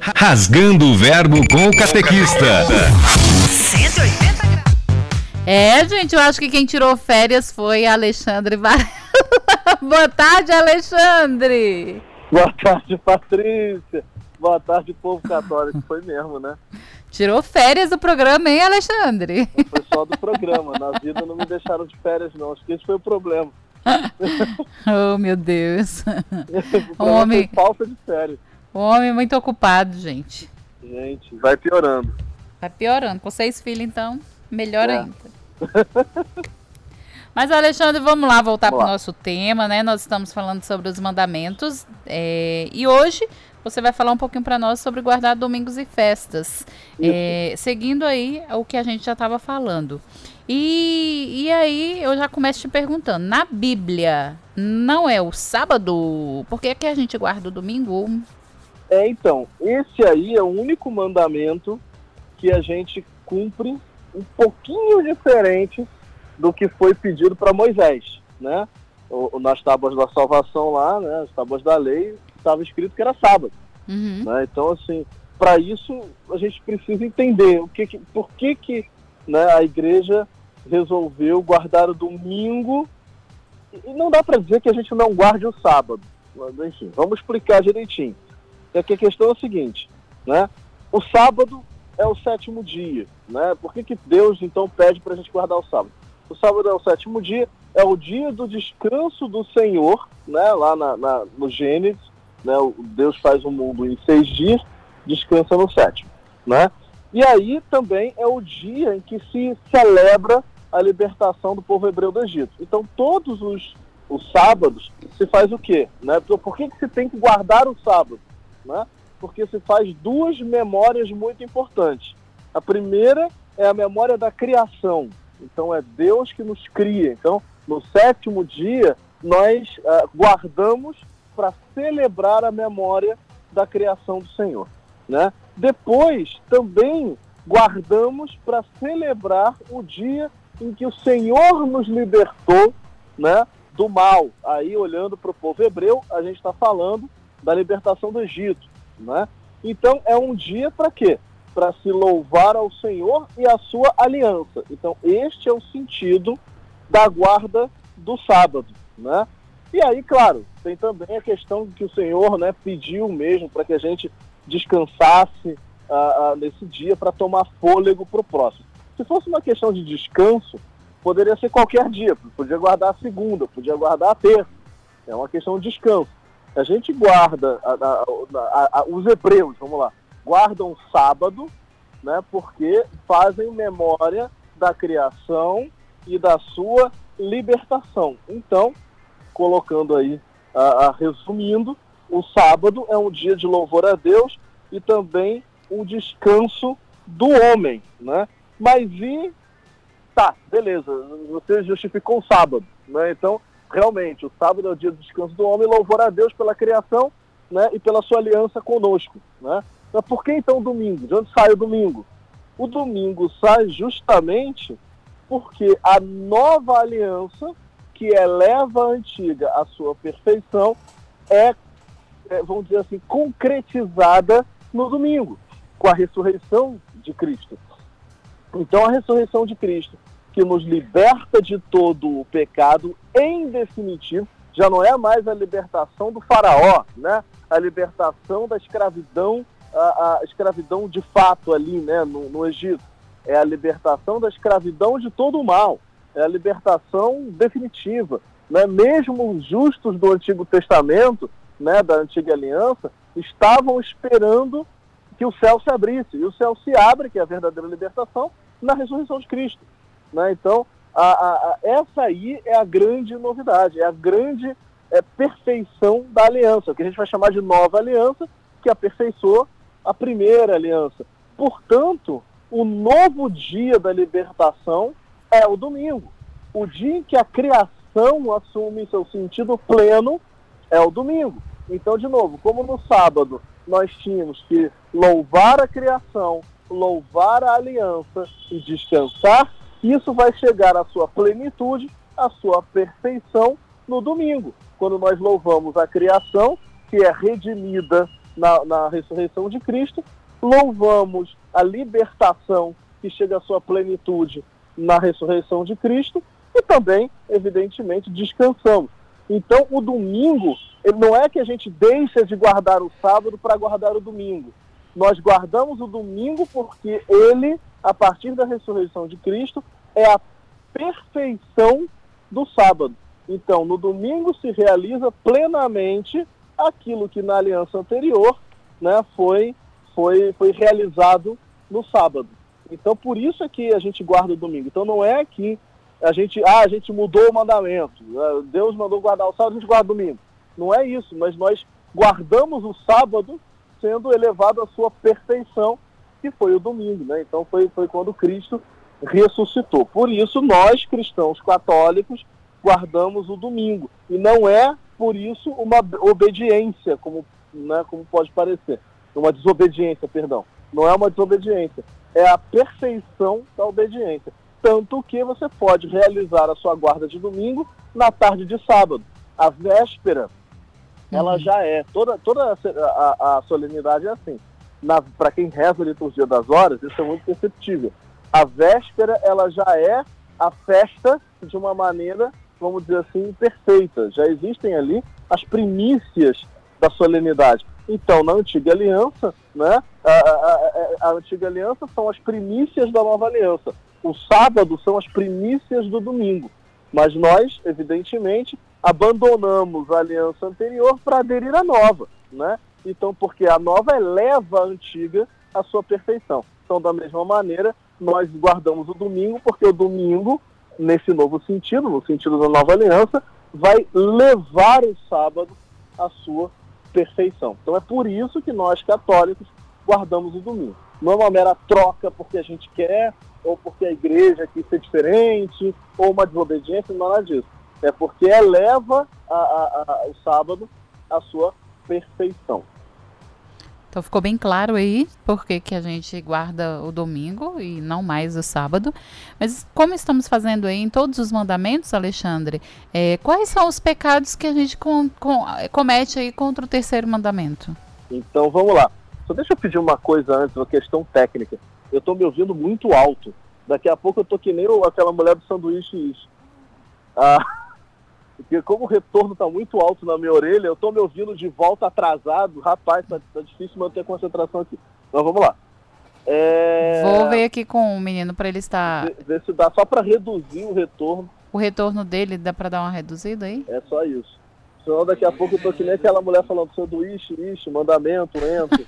Rasgando o Verbo com o Catequista. 180 graus. É, gente, eu acho que quem tirou férias foi Alexandre Varela. Boa tarde, Alexandre. Boa tarde, Patrícia. Boa tarde, povo católico. Foi mesmo, né? Tirou férias do programa, hein, Alexandre? Foi só do programa. Na vida não me deixaram de férias, não. Acho que esse foi o problema. oh, meu Deus. o Homem. foi falta de férias. O homem muito ocupado, gente. Gente, vai piorando. Vai piorando. Com seis filhos, então, melhor É. ainda. Mas, Alexandre, vamos lá voltar para o nosso tema, né? Nós estamos falando sobre os mandamentos. é, e hoje você vai falar um pouquinho para nós sobre guardar domingos e festas. É, seguindo aí o que a gente já estava falando. E, e aí eu já começo te perguntando: na Bíblia não é o sábado? Por que, que a gente guarda o domingo? É, então, esse aí é o único mandamento que a gente cumpre um pouquinho diferente do que foi pedido para Moisés, né? O, nas tábuas da salvação lá, né? As tábuas da lei, estava escrito que era sábado. Uhum. né? Então, assim, para isso a gente precisa entender o que, que- por que, que né, a igreja resolveu guardar o domingo e não dá para dizer que a gente não guarde o sábado. Mas, enfim, vamos explicar direitinho. É que a questão é a seguinte, né? O sábado é o sétimo dia, né? Por que, que Deus então pede para a gente guardar o sábado? O sábado é o sétimo dia, é o dia do descanso do Senhor, né? Lá na, na- no Gênesis, né? O Deus faz o mundo em seis dias, descansa no sétimo, né? E aí também é o dia em que se celebra a libertação do povo hebreu do Egito. Então todos os, os sábados se faz o quê? Né? Por por que, que se tem que guardar o sábado? Né? Porque se faz duas memórias muito importantes. A primeira é a memória da criação. Então é Deus que nos cria. Então no sétimo dia nós ah, guardamos para celebrar a memória da criação do Senhor. Né? Depois também guardamos para celebrar o dia em que o Senhor nos libertou né, do mal. Aí, olhando para o povo hebreu, a gente está falando da libertação do Egito. Né? Então, é um dia para quê? Para se louvar ao Senhor e a sua aliança. Então, este é o sentido da guarda do sábado. Né? E aí, claro, tem também a questão que o Senhor né, pediu mesmo para que a gente descansasse ah, ah, nesse dia para tomar fôlego para o próximo. Se fosse uma questão de descanso, poderia ser qualquer dia, podia guardar a segunda, podia guardar a terça. É uma questão de descanso. A gente guarda, a- a- a- os hebreus, vamos lá, guardam sábado, né, porque fazem memória da criação e da sua libertação. Então, colocando aí, resumindo, o sábado é um dia de louvor a Deus e também um descanso do homem, né? Mas e tá, beleza, você justificou o sábado, né? Então, realmente, o sábado é o dia do descanso do homem, louvor a Deus pela criação, né? E pela sua aliança conosco, né? Mas por que então domingo? De onde sai o domingo? O domingo sai justamente porque a nova aliança que eleva a antiga à sua perfeição é, é, vamos dizer assim, concretizada no domingo, com a ressurreição de Cristo. Então, a ressurreição de Cristo, que nos liberta de todo o pecado, em definitivo, já não é mais a libertação do faraó, né? A libertação da escravidão, a, a escravidão de fato ali, né, no, no Egito. É a libertação da escravidão de todo o mal. É a libertação definitiva. Né? Mesmo os justos do Antigo Testamento, né, da Antiga Aliança, estavam esperando que o céu se abrisse. E o céu se abre, que é a verdadeira libertação, na ressurreição de Cristo. Né? Então, a, a, a, essa aí é a grande novidade, é a grande é, perfeição da aliança, o que a gente vai chamar de nova aliança, que aperfeiçoou a primeira aliança. Portanto, o novo dia da libertação é o domingo. O dia em que a criação assume seu sentido pleno é o domingo. Então, de novo, como no sábado nós tínhamos que louvar a criação, louvar a aliança e descansar, isso vai chegar à sua plenitude, à sua perfeição no domingo, quando nós louvamos a criação, que é redimida na, na ressurreição de Cristo, louvamos a libertação que chega à sua plenitude na ressurreição de Cristo e também, evidentemente, descansamos. Então, o domingo, não é que a gente deixa de guardar o sábado para guardar o domingo. Nós guardamos o domingo porque ele, a partir da ressurreição de Cristo, é a perfeição do sábado. Então, no domingo se realiza plenamente aquilo que na aliança anterior né, foi, foi, foi realizado no sábado. Então, por isso é que a gente guarda o domingo. Então, não é que a gente, ah, a gente mudou o mandamento, ah, Deus mandou guardar o sábado, a gente guarda o domingo. Não é isso, mas nós guardamos o sábado sendo elevado à sua perfeição, que foi o domingo, né? Então foi, foi quando Cristo ressuscitou. Por isso, nós, cristãos católicos, guardamos o domingo. E não é, por isso, uma obediência, como, né, como pode parecer. Uma desobediência, perdão. Não é uma desobediência. É a perfeição da obediência. Tanto que você pode realizar a sua guarda de domingo na tarde de sábado. A véspera, uhum. ela já é. Toda, toda a, a, a solenidade é assim. Para quem reza a liturgia das horas, isso é muito perceptível. A véspera, ela já é a festa de uma maneira, vamos dizer assim, perfeita. Já existem ali as primícias da solenidade. Então, na antiga aliança, né, a, a, a, antiga aliança são as primícias da nova aliança. O sábado são as primícias do domingo. Mas nós, evidentemente, abandonamos a aliança anterior para aderir à nova, né? Então, porque a nova eleva a antiga à sua perfeição. Então, da mesma maneira, nós guardamos o domingo, porque o domingo, nesse novo sentido, no sentido da nova aliança, vai levar o sábado à sua perfeição. Então é por isso que nós, católicos, guardamos o domingo. Não é uma mera troca porque a gente quer, ou porque a igreja quis ser diferente, ou uma desobediência, é nada disso. É porque eleva a, a, a, o sábado à sua perfeição. Então ficou bem claro aí porque que a gente guarda o domingo e não mais o sábado. Mas como estamos fazendo aí em todos os mandamentos, Alexandre, é, quais são os pecados que a gente com, com, comete aí contra o terceiro mandamento? Então vamos lá. Só deixa eu pedir uma coisa antes, uma questão técnica. Eu estou me ouvindo muito alto. Daqui a pouco eu tô que nem aquela mulher do sanduíche isso. Ah, porque como o retorno está muito alto na minha orelha, eu estou me ouvindo de volta atrasado. Rapaz, tá, tá difícil manter a concentração aqui. Então vamos lá. É... Vou ver aqui com o menino para ele estar. Ver, ver se dá só para reduzir o retorno. O retorno dele dá para dar uma reduzida aí? É só isso. Senão daqui a pouco eu tô que nem aquela mulher falando sanduíche, ixi, mandamento, entro.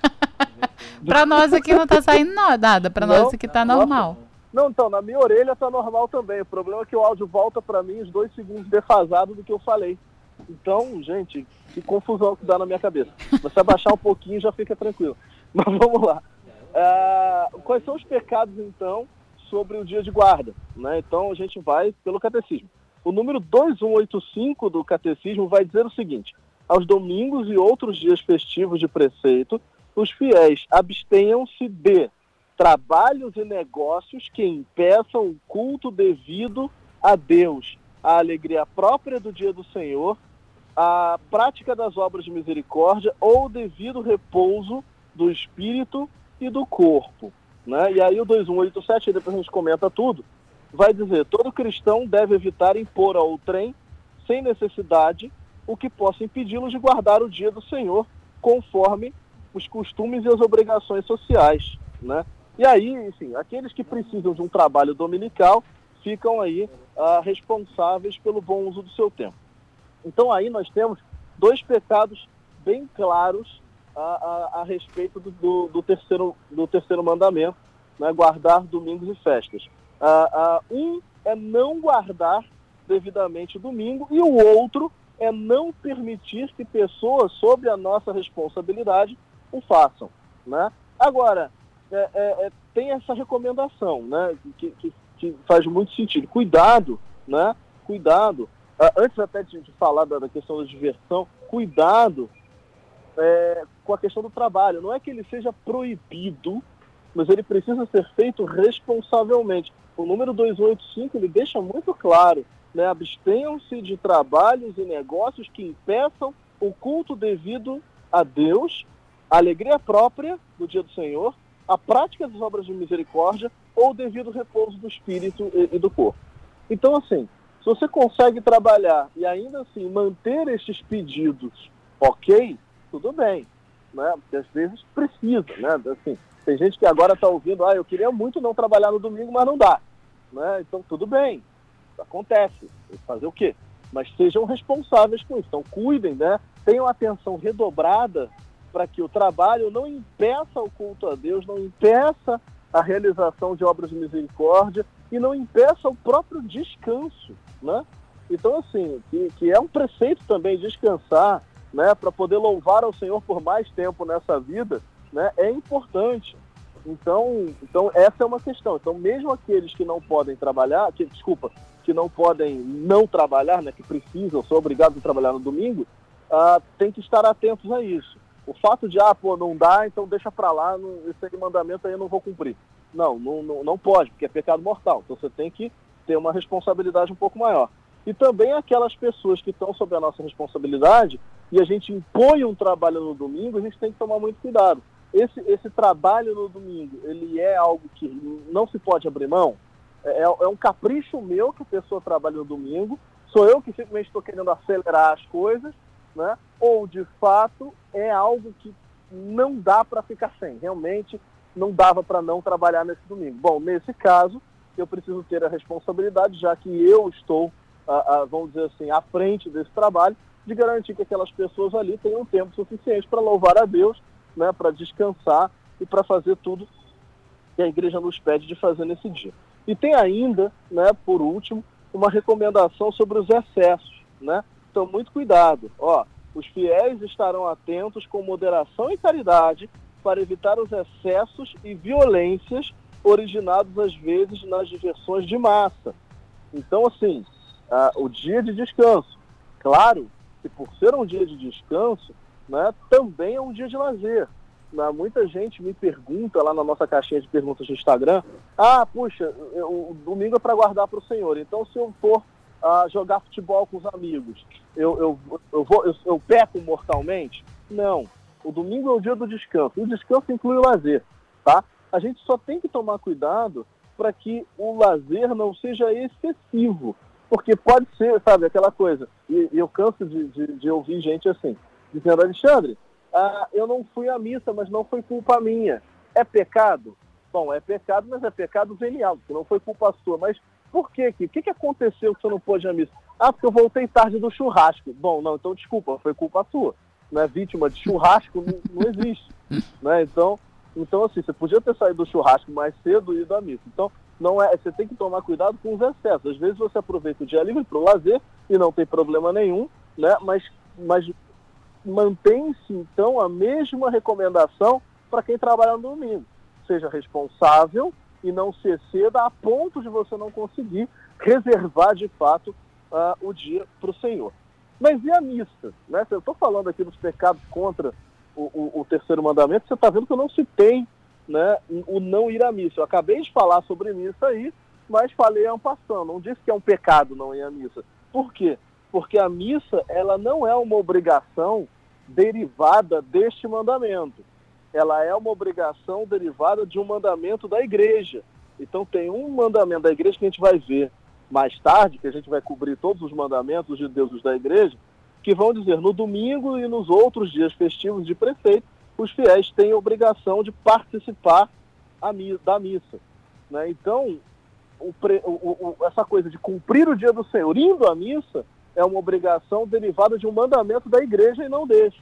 para nós aqui não tá saindo nada, para nós aqui tá normal. Nossa. Não, então, na minha orelha tá normal também. O problema é que o áudio volta para mim os dois segundos defasado do que eu falei. Então, gente, que confusão que dá na minha cabeça. Você abaixar um pouquinho já fica tranquilo. Mas vamos lá. Uh, quais são os pecados, então, sobre o dia de guarda? Né? Então, a gente vai pelo catecismo. O número 2185 do catecismo vai dizer o seguinte: aos domingos e outros dias festivos de preceito, os fiéis abstenham-se de trabalhos e negócios que impeçam o culto devido a Deus, a alegria própria do dia do Senhor, a prática das obras de misericórdia ou devido repouso do espírito e do corpo. Né? E aí o 2187, depois a gente comenta tudo, vai dizer, todo cristão deve evitar impor ao trem, sem necessidade, o que possa impedi-lo de guardar o dia do Senhor, conforme os costumes e as obrigações sociais. Né? E aí, enfim, aqueles que precisam de um trabalho dominical ficam aí ah, responsáveis pelo bom uso do seu tempo. Então aí nós temos dois pecados bem claros a, a, a respeito do, do, do, terceiro, do terceiro mandamento, né, guardar domingos e festas. Ah, ah, um é não guardar devidamente o domingo e o outro é não permitir que pessoas sob a nossa responsabilidade o façam. Né? Agora, é, é, é, tem essa recomendação, né? Que, que, que, faz muito sentido. Cuidado, né? Cuidado. Uh, antes até de, de falar da, da, questão da diversão, cuidado é, com a questão do trabalho. Não é que ele seja proibido, mas ele precisa ser feito responsavelmente. O número 285 ele deixa muito claro, né? Abstenham-se de trabalhos e negócios que impeçam o culto devido a Deus A alegria própria do dia do Senhor, a prática das obras de misericórdia ou devido repouso do espírito e, e do corpo. Então, assim, se você consegue trabalhar e ainda assim manter estes pedidos ok, tudo bem, né? Porque às vezes precisa, né? Assim, tem gente que agora está ouvindo, ah, eu queria muito não trabalhar no domingo, mas não dá, né? Então tudo bem, acontece, fazer o quê? Mas sejam responsáveis com isso, então cuidem, né? Tenham atenção redobrada para que o trabalho não impeça o culto a Deus, não impeça a realização de obras de misericórdia e não impeça o próprio descanso, né? Então, assim, que, que é um preceito também descansar, né, para poder louvar ao Senhor por mais tempo nessa vida, né, é importante. Então, então essa é uma questão. Então, mesmo aqueles que não podem trabalhar, que, desculpa, que não podem não trabalhar, né, que precisam, são obrigados a trabalhar no domingo, ah, tem que estar atentos a isso. O fato de, ah, pô, não dá, então deixa para lá, não, esse mandamento aí eu não vou cumprir. Não, não, não, não pode, porque é pecado mortal. Então você tem que ter uma responsabilidade um pouco maior. E também aquelas pessoas que estão sob a nossa responsabilidade e a gente impõe um trabalho no domingo, a gente tem que tomar muito cuidado. Esse, esse trabalho no domingo, ele é algo que não se pode abrir mão? É, é um capricho meu que a pessoa trabalha no domingo, sou eu que simplesmente estou querendo acelerar as coisas, né? ou de fato é algo que não dá para ficar sem. Realmente não dava para não trabalhar nesse domingo. Bom, nesse caso, eu preciso ter a responsabilidade, já que eu estou, a, a, vamos dizer assim, à frente desse trabalho, de garantir que aquelas pessoas ali tenham tempo suficiente para louvar a Deus, né, para descansar e para fazer tudo que a igreja nos pede de fazer nesse dia. E tem ainda, né, por último, uma recomendação sobre os excessos, né? Então, muito cuidado. Ó, os fiéis estarão atentos com moderação e caridade para evitar os excessos e violências originados às vezes nas diversões de massa. Então, assim, o dia de descanso, claro que por ser um dia de descanso, né, também é um dia de lazer. Né? Muita gente me pergunta lá na nossa caixinha de perguntas do Instagram, ah, puxa, eu, o domingo é para guardar para o Senhor, então se eu for uh, jogar futebol com os amigos, eu, eu, eu, vou, eu, eu peco mortalmente? Não. O domingo é o dia do descanso. O descanso inclui o lazer, tá? A gente só tem que tomar cuidado para que o lazer não seja excessivo. Porque pode ser, sabe, aquela coisa. E, e eu canso de, de, de, ouvir gente assim, dizendo, Alexandre, ah, eu não fui à missa, mas não foi culpa minha. É pecado? Bom, é pecado, mas é pecado venial, porque não foi culpa sua. Mas por quê? O que, que aconteceu que você não pôde ir à missa? Ah, porque eu voltei tarde do churrasco. Bom, não, então desculpa, foi culpa sua né, vítima de churrasco não, não existe. né? Então, então, assim, você podia ter saído do churrasco mais cedo e ido à missa. Então, não é, você tem que tomar cuidado com os excessos. Às vezes você aproveita o dia livre para o lazer e não tem problema nenhum, né? mas, mas mantém-se, então, a mesma recomendação para quem trabalha no domingo. Seja responsável e não se exceda a ponto de você não conseguir reservar, de fato, uh, o dia para o Senhor. Mas e a missa? Né? Se eu estou falando aqui dos pecados contra o, o, o terceiro mandamento, você está vendo que não citei né, o não ir à missa. Eu acabei de falar sobre missa aí, mas falei passando. Não disse que é um pecado não ir à missa. Por quê? Porque a missa ela não é uma obrigação derivada deste mandamento. Ela é uma obrigação derivada de um mandamento da igreja. Então tem um mandamento da igreja que a gente vai ver mais tarde, que a gente vai cobrir todos os mandamentos de Deus da igreja, que vão dizer no domingo e nos outros dias festivos de prefeito, os fiéis têm obrigação de participar da missa. Né? Então, o, o, o, essa coisa de cumprir o dia do Senhor indo à missa é uma obrigação derivada de um mandamento da igreja e não desse.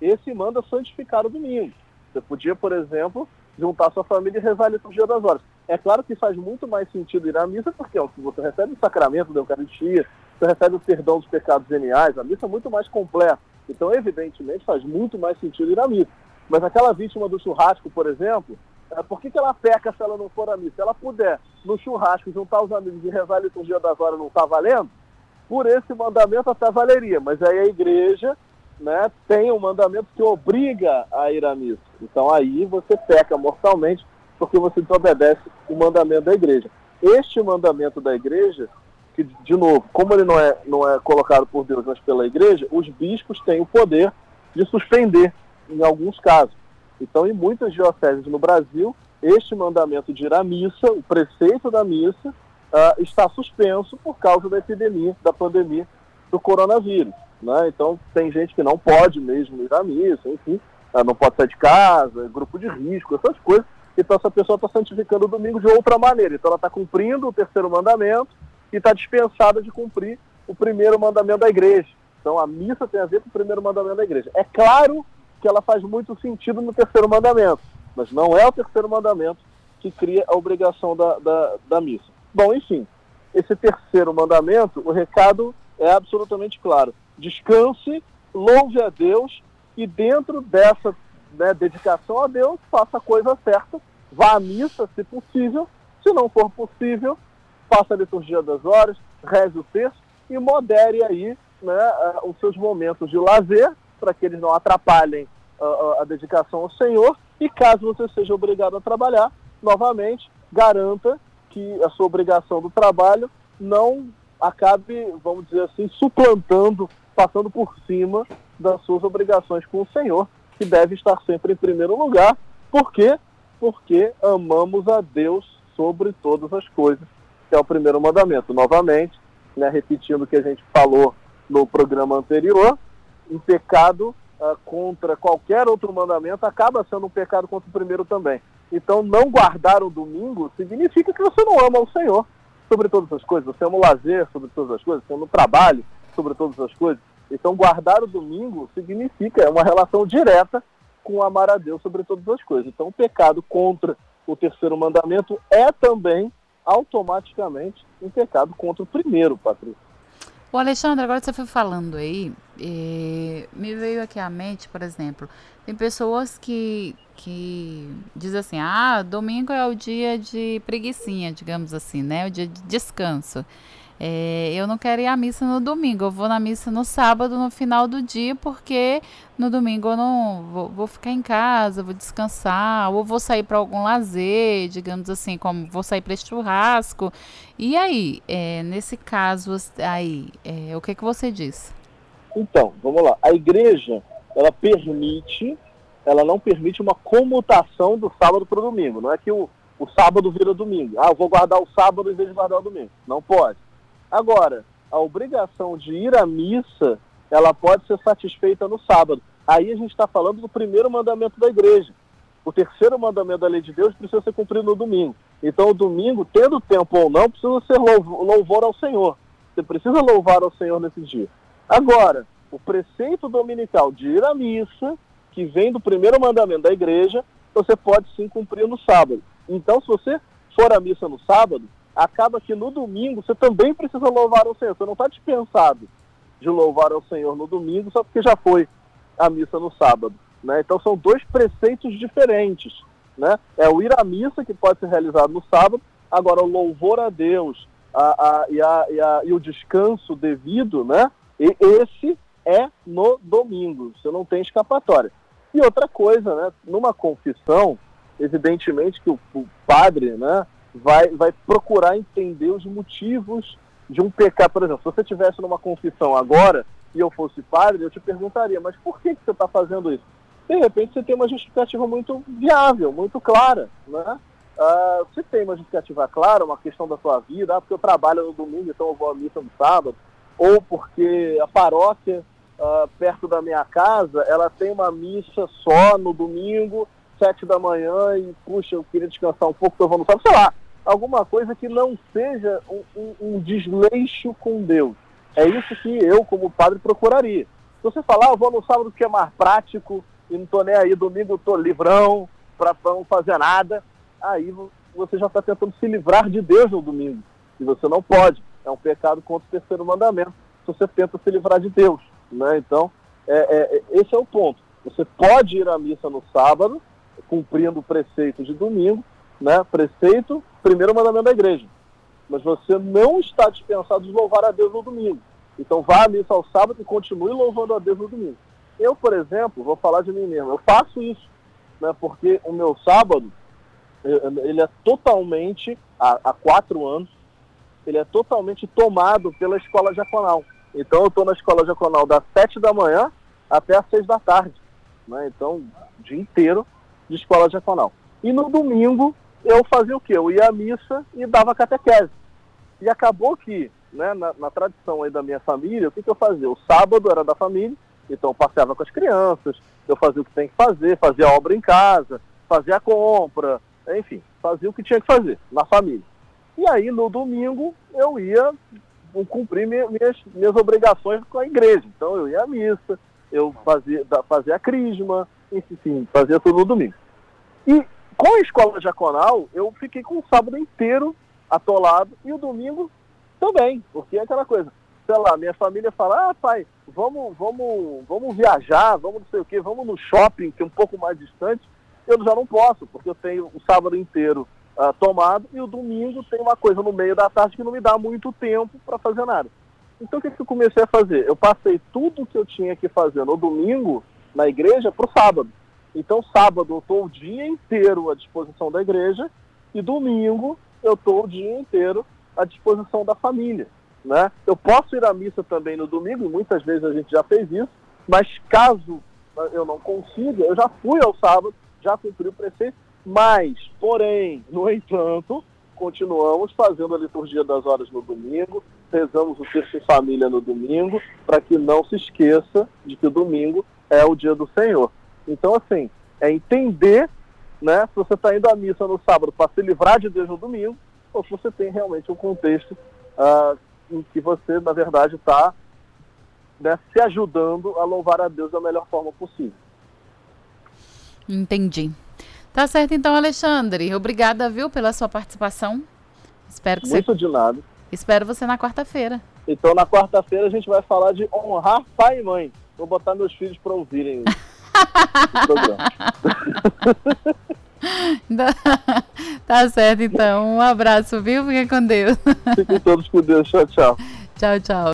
Esse manda santificar o domingo. Você podia, por exemplo, juntar sua família e rezar a liturgia das horas. É claro que faz muito mais sentido ir à missa, porque ó, você recebe o sacramento da Eucaristia, você recebe o perdão dos pecados geniais, a missa é muito mais completa. Então, evidentemente, faz muito mais sentido ir à missa. Mas aquela vítima do churrasco, por exemplo, é, por que, que ela peca se ela não for à missa? Se ela puder, no churrasco, juntar os amigos e rezar a liturgia das horas não está valendo, por esse mandamento até valeria. Mas aí a igreja né, tem um mandamento que obriga a ir à missa. Então aí você peca mortalmente porque você desobedece o mandamento da igreja. Este mandamento da igreja, que de novo, como ele não é, não é colocado por Deus, mas pela igreja, os bispos têm o poder de suspender em alguns casos. Então, em muitas dioceses no Brasil, este mandamento de ir à missa, o preceito da missa, uh, está suspenso por causa da epidemia, da pandemia do coronavírus. Né? Então, tem gente que não pode mesmo ir à missa, enfim, uh, não pode sair de casa, grupo de risco, essas coisas. Então, essa pessoa está santificando o domingo de outra maneira. Então, ela está cumprindo o terceiro mandamento e está dispensada de cumprir o primeiro mandamento da igreja. Então, a missa tem a ver com o primeiro mandamento da igreja. É claro que ela faz muito sentido no terceiro mandamento, mas não é o terceiro mandamento que cria a obrigação da, da, da missa. Bom, enfim, esse terceiro mandamento, o recado é absolutamente claro. Descanse, louve a Deus e dentro dessa né, dedicação a Deus, faça a coisa certa, vá à missa, se possível. Se não for possível, faça a liturgia das horas, reze o texto e modere aí né, os seus momentos de lazer, para que eles não atrapalhem a, a dedicação ao Senhor. E caso você seja obrigado a trabalhar, novamente, garanta que a sua obrigação do trabalho não acabe, vamos dizer assim, suplantando, passando por cima das suas obrigações com o Senhor, que deve estar sempre em primeiro lugar. Por quê? Porque amamos a Deus sobre todas as coisas, que é o primeiro mandamento. Novamente, né, repetindo o que a gente falou no programa anterior, um pecado uh, contra qualquer outro mandamento acaba sendo um pecado contra o primeiro também. Então, não guardar o domingo significa que você não ama o Senhor sobre todas as coisas, você ama o lazer sobre todas as coisas, você ama o trabalho sobre todas as coisas. Então, guardar o domingo significa, é uma relação direta com amar a Deus sobre todas as coisas. Então, o pecado contra o terceiro mandamento é também automaticamente um pecado contra o primeiro, Patrícia. O Alexandre, agora você foi falando aí, me veio aqui à mente, por exemplo, tem pessoas que, que dizem assim, ah, domingo é o dia de preguiçinha, digamos assim, né? O dia de descanso. É, eu não quero ir à missa no domingo, eu vou na missa no sábado, no final do dia, porque no domingo eu não vou, vou ficar em casa, vou descansar, ou vou sair para algum lazer, digamos assim, como vou sair para churrasco. E aí, é, nesse caso aí, é, o que, que você diz? Então, vamos lá. A igreja, ela permite, ela não permite uma comutação do sábado para o domingo. Não é que o, o sábado vira domingo. Ah, eu vou guardar o sábado em vez de guardar o domingo. Não pode Agora, a obrigação de ir à missa, ela pode ser satisfeita no sábado. Aí a gente está falando do primeiro mandamento da igreja. O terceiro mandamento da lei de Deus precisa ser cumprido no domingo. Então, o domingo, tendo tempo ou não, precisa ser louvor ao Senhor. Você precisa louvar ao Senhor nesse dia. Agora, o preceito dominical de ir à missa, que vem do primeiro mandamento da igreja, você pode sim cumprir no sábado. Então, se você for à missa no sábado, acaba que no domingo você também precisa louvar ao Senhor. Você não está dispensado de louvar ao Senhor no domingo só porque já foi a missa no sábado. Né? Então são dois preceitos diferentes. Né? É o ir à missa, que pode ser realizado no sábado, agora o louvor a Deus a, a, e, a, e, e o descanso devido, né? E esse é no domingo, você não tem escapatória. E outra coisa, né? numa confissão, evidentemente que o, o padre, né? Vai, vai procurar entender os motivos de um pecado. Por exemplo, se você estivesse numa confissão agora e eu fosse padre, eu te perguntaria, mas por que, que você está fazendo isso? De repente você tem uma justificativa muito viável, muito clara, né? Uh, se tem uma justificativa clara, uma questão da sua vida, ah, porque eu trabalho no domingo, então eu vou à missa no sábado, ou porque a paróquia uh, perto da minha casa, ela tem uma missa só no domingo, sete da manhã, e puxa, eu queria descansar um pouco, então eu vou no sábado, sei lá, alguma coisa que não seja um, um, um, desleixo com Deus. É isso que eu, como padre, procuraria. Se você falar, ah, eu vou no sábado que é mais prático e não estou nem aí, domingo estou livrão para não fazer nada, aí você já está tentando se livrar de Deus no domingo. E você não pode. É um pecado contra o terceiro mandamento se você tenta se livrar de Deus. Né? Então, é, é, esse é o ponto. Você pode ir à missa no sábado, cumprindo o preceito de domingo, né? Preceito, primeiro mandamento da igreja. Mas você não está dispensado de louvar a Deus no domingo. Então vá à missa ao sábado e continue louvando a Deus no domingo. Eu, por exemplo, vou falar de mim mesmo. Eu faço isso, né? Porque o meu sábado, ele é totalmente, há, há quatro anos, ele é totalmente tomado pela escola diaconal. Então eu estou na escola diaconal das sete da manhã até às seis da tarde. Né? Então, o dia inteiro de escola diaconal. E no domingo eu fazia o quê? Eu ia à missa e dava catequese. E acabou que, né, na, na tradição aí da minha família, o que, que eu fazia? O sábado era da família, então eu passeava com as crianças, eu fazia o que tem que fazer, fazia obra em casa, fazia a compra, enfim, fazia o que tinha que fazer na família. E aí no domingo eu ia cumprir minhas, minhas obrigações com a igreja. Então eu ia à missa, eu fazia, fazia a crisma, enfim, fazia tudo no domingo. E com a escola diaconal, eu fiquei com o sábado inteiro atolado e o domingo também, porque é aquela coisa, sei lá, minha família fala, ah pai, vamos, vamos, vamos viajar, vamos não sei o que, vamos no shopping, que é um pouco mais distante, eu já não posso, porque eu tenho o sábado inteiro uh, tomado e o domingo tem uma coisa no meio da tarde que não me dá muito tempo para fazer nada. Então o que, que eu comecei a fazer? Eu passei tudo que eu tinha que fazer no domingo na igreja para o sábado. Então sábado eu estou o dia inteiro à disposição da igreja e domingo eu estou o dia inteiro à disposição da família. Né? Eu posso ir à missa também no domingo, e muitas vezes a gente já fez isso, mas caso eu não consiga, eu já fui ao sábado, já cumpri o preceito, mas, porém, no entanto, continuamos fazendo a liturgia das horas no domingo, rezamos o terço em família no domingo, para que não se esqueça de que o domingo é o dia do Senhor. Então, assim, é entender né, se você está indo à missa no sábado para se livrar de Deus no domingo, ou se você tem realmente um contexto uh, em que você, na verdade, está né, se ajudando a louvar a Deus da melhor forma possível. Entendi. Tá certo então, Alexandre. Obrigada, viu, pela sua participação. Espero que Muito você... de nada. Espero você na quarta-feira. Então, na quarta-feira a gente vai falar de honrar pai e mãe. Vou botar meus filhos para ouvirem o programa. tá certo, então. Um abraço, viu? Fiquem com Deus. Fiquem todos com Deus. Tchau, tchau. Tchau, tchau.